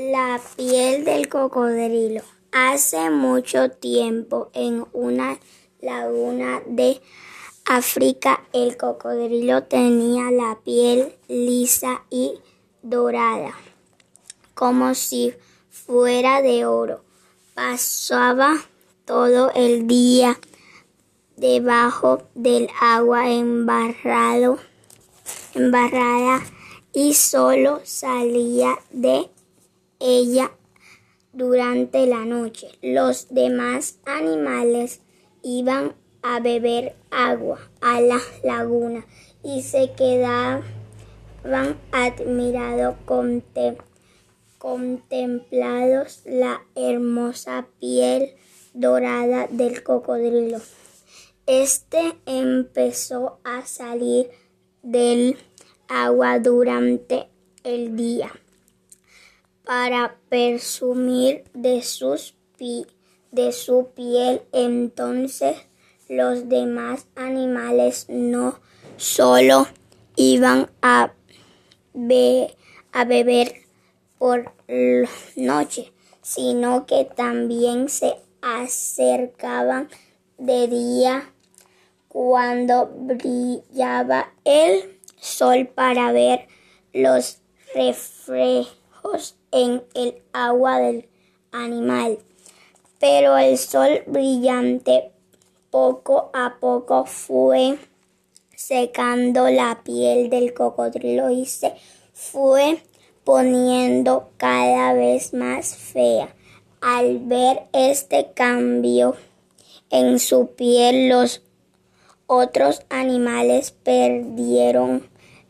La piel del cocodrilo. Hace mucho tiempo, en una laguna de África, el cocodrilo tenía la piel lisa y dorada, como si fuera de oro. Pasaba todo el día debajo del agua embarrado, embarrada y solo salía de ella durante la noche. Los demás animales iban a beber agua a la laguna y se quedaban admirados contemplados la hermosa piel dorada del cocodrilo. Este empezó a salir del agua durante el día para presumir de, sus de su piel. Entonces los demás animales no solo iban a, a beber por la noche, sino que también se acercaban de día cuando brillaba el sol para ver los reflejos en el agua del animal. Pero el sol brillante poco a poco fue secando la piel del cocodrilo y se fue poniendo cada vez más fea. Al ver este cambio en su piel, los otros animales perdieron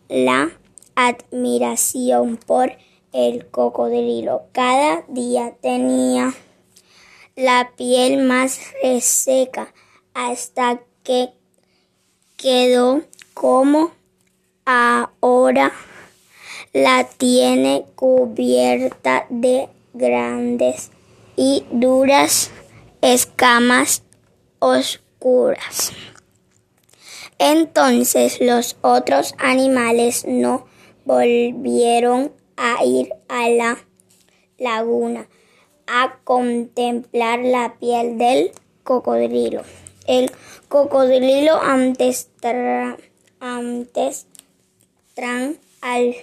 la admiración por el cocodrilo. Cada día tenía la piel más reseca hasta que quedó como ahora la tiene cubierta de grandes y duras escamas oscuras. Entonces los otros animales no volvieron a ir a la laguna a contemplar la piel del cocodrilo. El cocodrilo antes, antes tran al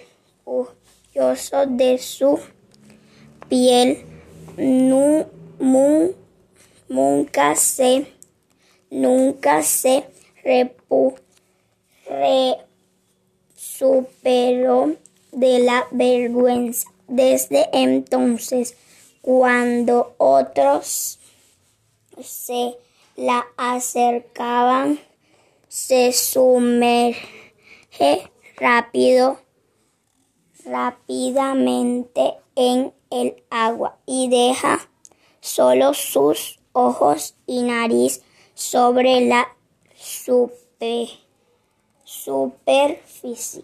de su piel nunca se nunca se repu, re, superó de la vergüenza. Desde entonces, cuando otros se la acercaban, se sumerge rápido, rápidamente en el agua y deja solo sus ojos y nariz sobre la superficie.